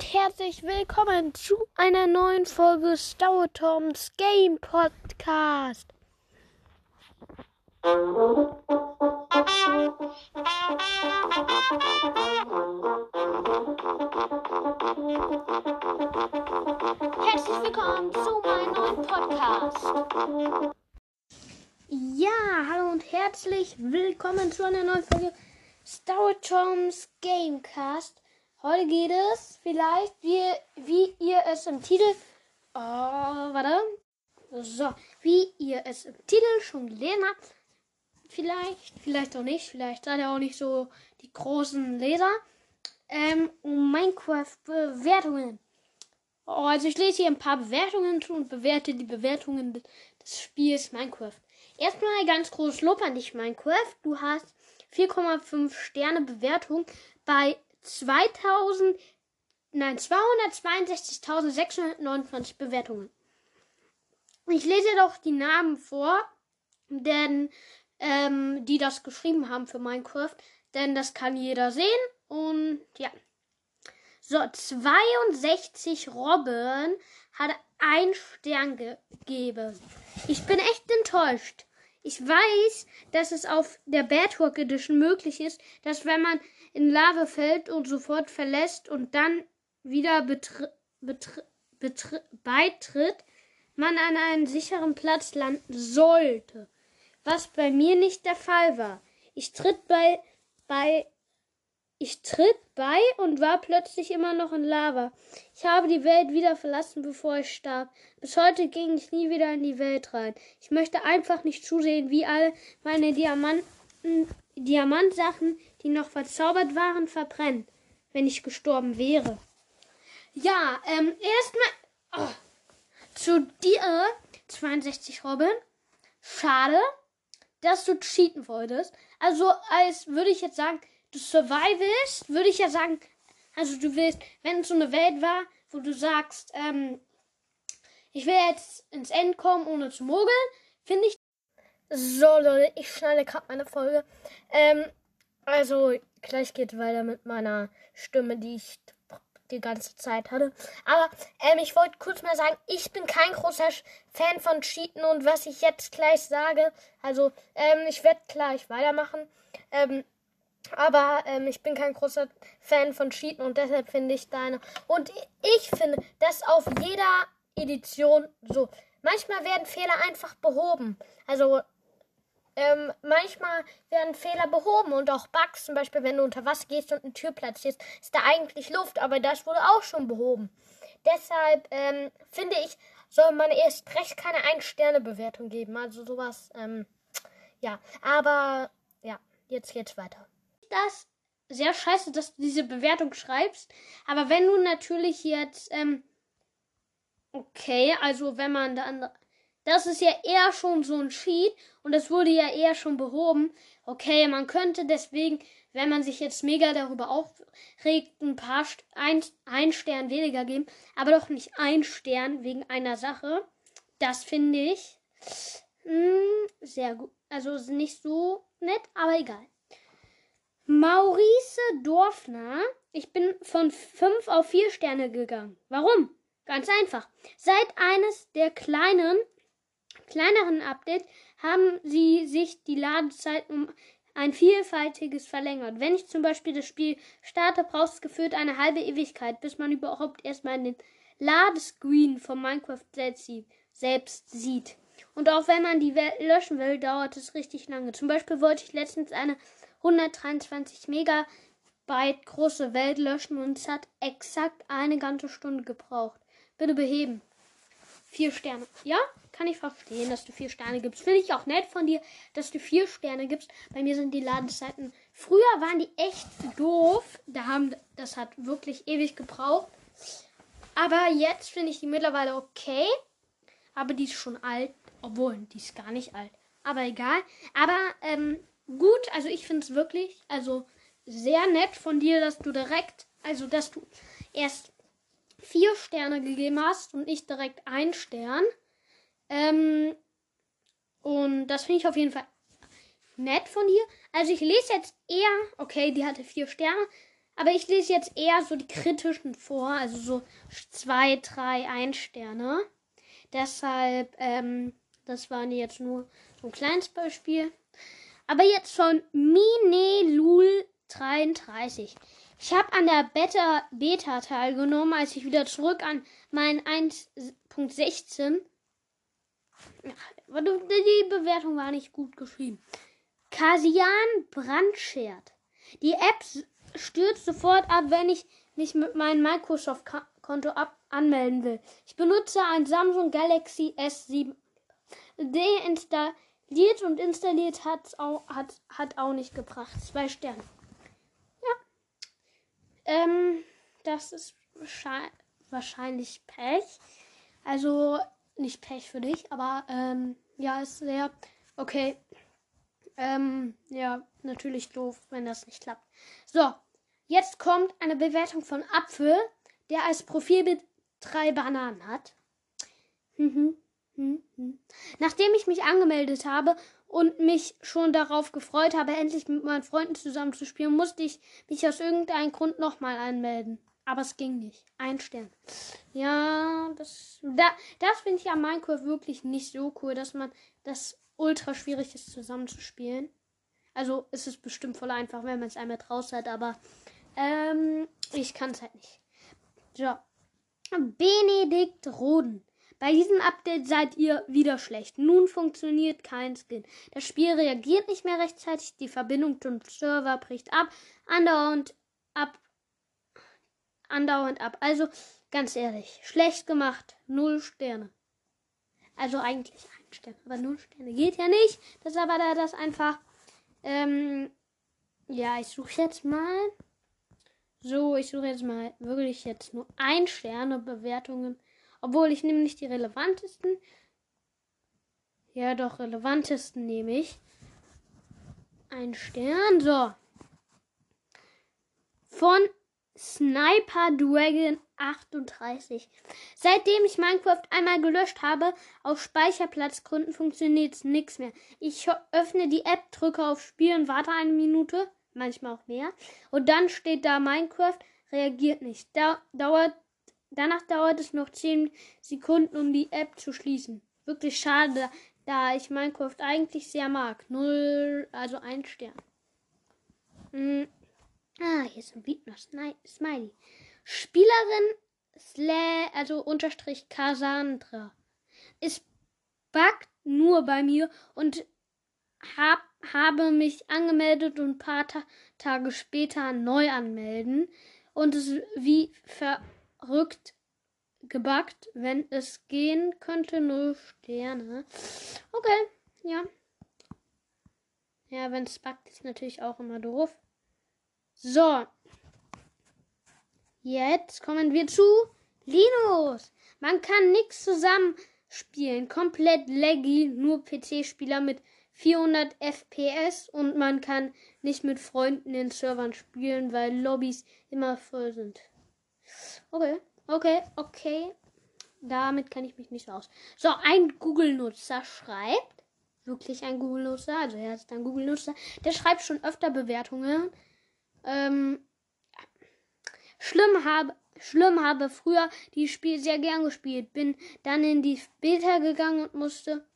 und herzlich willkommen zu einer neuen Folge Star Toms Game Podcast. Herzlich willkommen zu meinem neuen Podcast. Ja, hallo und herzlich willkommen zu einer neuen Folge Star Toms Gamecast. Heute geht es vielleicht, wie, wie ihr es im Titel. Oh, warte. So, wie ihr es im Titel schon gelesen habt. Vielleicht, vielleicht auch nicht. Vielleicht seid ihr auch nicht so die großen Leser. Ähm, um Minecraft-Bewertungen. Oh, also ich lese hier ein paar Bewertungen zu und bewerte die Bewertungen des Spiels Minecraft. Erstmal ganz großes Lob an dich, Minecraft. Du hast 4,5 Sterne Bewertung bei 2000, nein, 262.629 Bewertungen. Ich lese doch die Namen vor, denn ähm, die das geschrieben haben für Minecraft, denn das kann jeder sehen und ja. So, 62 Robben hat ein Stern gegeben. Ich bin echt enttäuscht. Ich weiß, dass es auf der Badwalk Edition möglich ist, dass wenn man in Lava fällt und sofort verlässt und dann wieder beitritt, man an einen sicheren Platz landen sollte. Was bei mir nicht der Fall war. Ich tritt bei, bei ich tritt bei und war plötzlich immer noch in Lava. Ich habe die Welt wieder verlassen, bevor ich starb. Bis heute ging ich nie wieder in die Welt rein. Ich möchte einfach nicht zusehen, wie all meine Diamanten, Diamantsachen, die noch verzaubert waren, verbrennen, wenn ich gestorben wäre. Ja, ähm, erstmal oh, zu dir, 62 Robin. Schade, dass du cheaten wolltest. Also, als würde ich jetzt sagen, du survivest, würde ich ja sagen, also du willst, wenn es so eine Welt war, wo du sagst, ähm, ich will jetzt ins End kommen, ohne zu mogeln, finde ich. So, Leute, ich schneide gerade meine Folge. Ähm, also, gleich geht weiter mit meiner Stimme, die ich die ganze Zeit hatte. Aber ähm, ich wollte kurz mal sagen, ich bin kein großer Fan von Cheaten und was ich jetzt gleich sage, also ähm, ich werde gleich weitermachen. Ähm, aber ähm, ich bin kein großer Fan von Cheaten und deshalb finde ich deine. Und ich finde, dass auf jeder Edition so. Manchmal werden Fehler einfach behoben. Also ähm, manchmal werden Fehler behoben und auch Bugs, zum Beispiel wenn du unter Wasser gehst und eine Tür platzierst, ist da eigentlich Luft, aber das wurde auch schon behoben. Deshalb ähm, finde ich, soll man erst recht keine Ein-Sterne-Bewertung geben. Also sowas, ähm, ja. Aber ja, jetzt geht's weiter das sehr scheiße, dass du diese Bewertung schreibst. Aber wenn du natürlich jetzt, ähm, okay, also wenn man dann, das ist ja eher schon so ein Cheat und das wurde ja eher schon behoben. Okay, man könnte deswegen, wenn man sich jetzt mega darüber aufregt, ein paar, ein, ein Stern weniger geben, aber doch nicht ein Stern wegen einer Sache. Das finde ich mh, hm, sehr gut. Also nicht so nett, aber egal. Maurice Dorfner. Ich bin von 5 auf 4 Sterne gegangen. Warum? Ganz einfach. Seit eines der kleinen, kleineren Updates haben sie sich die Ladezeit um ein vielfältiges verlängert. Wenn ich zum Beispiel das Spiel starte, braucht es gefühlt eine halbe Ewigkeit, bis man überhaupt erstmal den Ladescreen von Minecraft selbst sieht. Und auch wenn man die löschen will, dauert es richtig lange. Zum Beispiel wollte ich letztens eine 123 Megabyte große Welt löschen und es hat exakt eine ganze Stunde gebraucht. Bitte beheben. Vier Sterne. Ja, kann ich verstehen, dass du vier Sterne gibst. Finde ich auch nett von dir, dass du vier Sterne gibst. Bei mir sind die Ladezeiten. Früher waren die echt doof. Da haben, das hat wirklich ewig gebraucht. Aber jetzt finde ich die mittlerweile okay. Aber die ist schon alt. Obwohl, die ist gar nicht alt. Aber egal. Aber ähm, gut. Also ich finde es wirklich, also sehr nett von dir, dass du direkt, also dass du erst vier Sterne gegeben hast und nicht direkt ein Stern. Ähm, und das finde ich auf jeden Fall nett von dir. Also ich lese jetzt eher, okay, die hatte vier Sterne, Aber ich lese jetzt eher so die kritischen vor, also so zwei, drei, ein Sterne. Deshalb, ähm, das waren jetzt nur so ein kleines Beispiel. Aber jetzt von Minelul33. Ich habe an der Beta, Beta teilgenommen, als ich wieder zurück an mein 1.16. Die Bewertung war nicht gut geschrieben. Kasian Brandschert. Die App stürzt sofort ab, wenn ich mich mit meinem Microsoft-Konto anmelden will. Ich benutze ein Samsung Galaxy S7. Deinstalliert und installiert hat's auch, hat, hat auch nicht gebracht. Zwei Sterne. Ja. Ähm, das ist wahrscheinlich Pech. Also nicht Pech für dich, aber ähm, ja, ist sehr okay. Ähm, ja, natürlich doof, wenn das nicht klappt. So, jetzt kommt eine Bewertung von Apfel, der als Profilbild drei Bananen hat. Mhm. Nachdem ich mich angemeldet habe und mich schon darauf gefreut habe, endlich mit meinen Freunden zusammen zu spielen, musste ich mich aus irgendeinem Grund nochmal anmelden. Aber es ging nicht. Ein Stern. Ja, das, da, das finde ich an Minecraft wirklich nicht so cool, dass man das ultra schwierig ist zusammenzuspielen. Also ist es bestimmt voll einfach, wenn man es einmal draus hat, aber ähm, ich kann es halt nicht. So. Benedikt Roden. Bei diesem Update seid ihr wieder schlecht. Nun funktioniert kein Skin. Das Spiel reagiert nicht mehr rechtzeitig, die Verbindung zum Server bricht ab, andauernd ab, andauernd ab. Also ganz ehrlich, schlecht gemacht, null Sterne. Also eigentlich ein Stern, aber null Sterne geht ja nicht. Das ist aber da das einfach. Ähm, ja, ich suche jetzt mal. So, ich suche jetzt mal wirklich jetzt nur ein Sterne Bewertungen. Obwohl ich nehme nicht die relevantesten. Ja, doch, relevantesten nehme ich. Ein Stern. So. Von Sniper Dragon 38. Seitdem ich Minecraft einmal gelöscht habe, aus Speicherplatzgründen funktioniert nichts mehr. Ich öffne die App, drücke auf Spielen, warte eine Minute, manchmal auch mehr, und dann steht da Minecraft, reagiert nicht. Da, dauert, danach dauert es noch 10 Sekunden, um die App zu schließen. Wirklich schade, da ich Minecraft eigentlich sehr mag. Null, also ein Stern. Hm. Ah, hier ist ein Bietner Smiley. Spielerin Sla also unterstrich Cassandra. Es buggt nur bei mir und hab, habe mich angemeldet und ein paar Ta Tage später neu anmelden und es wie verrückt gebuggt, wenn es gehen könnte, null Sterne. Okay, ja. Ja, wenn es buggt, ist natürlich auch immer doof. So. Jetzt kommen wir zu Linus. Man kann nichts zusammenspielen. Komplett laggy. Nur PC-Spieler mit 400 FPS und man kann nicht mit Freunden in Servern spielen, weil Lobbys immer voll sind. Okay, okay, okay. Damit kenne ich mich nicht so aus. So, ein Google-Nutzer schreibt, wirklich ein Google-Nutzer, also er ist ein Google-Nutzer, der schreibt schon öfter Bewertungen ähm, schlimm habe, schlimm habe früher die Spiel sehr gern gespielt. Bin dann in die Beta gegangen und musste,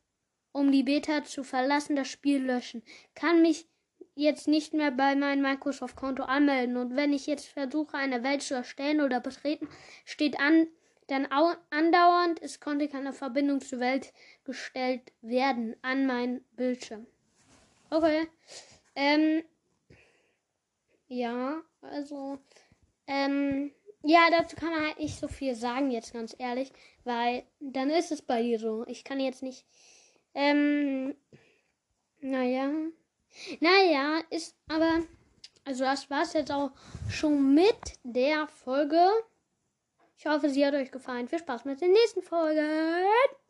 um die Beta zu verlassen, das Spiel löschen. Kann mich jetzt nicht mehr bei meinem Microsoft-Konto anmelden. Und wenn ich jetzt versuche, eine Welt zu erstellen oder betreten, steht an, dann andauernd, es konnte keine Verbindung zur Welt gestellt werden an meinen Bildschirm. Okay. Ähm, ja, also, ähm, ja, dazu kann man halt nicht so viel sagen, jetzt ganz ehrlich, weil dann ist es bei dir so. Ich kann jetzt nicht, ähm, naja, naja, ist aber, also das war's jetzt auch schon mit der Folge. Ich hoffe, sie hat euch gefallen. Viel Spaß mit der nächsten Folge.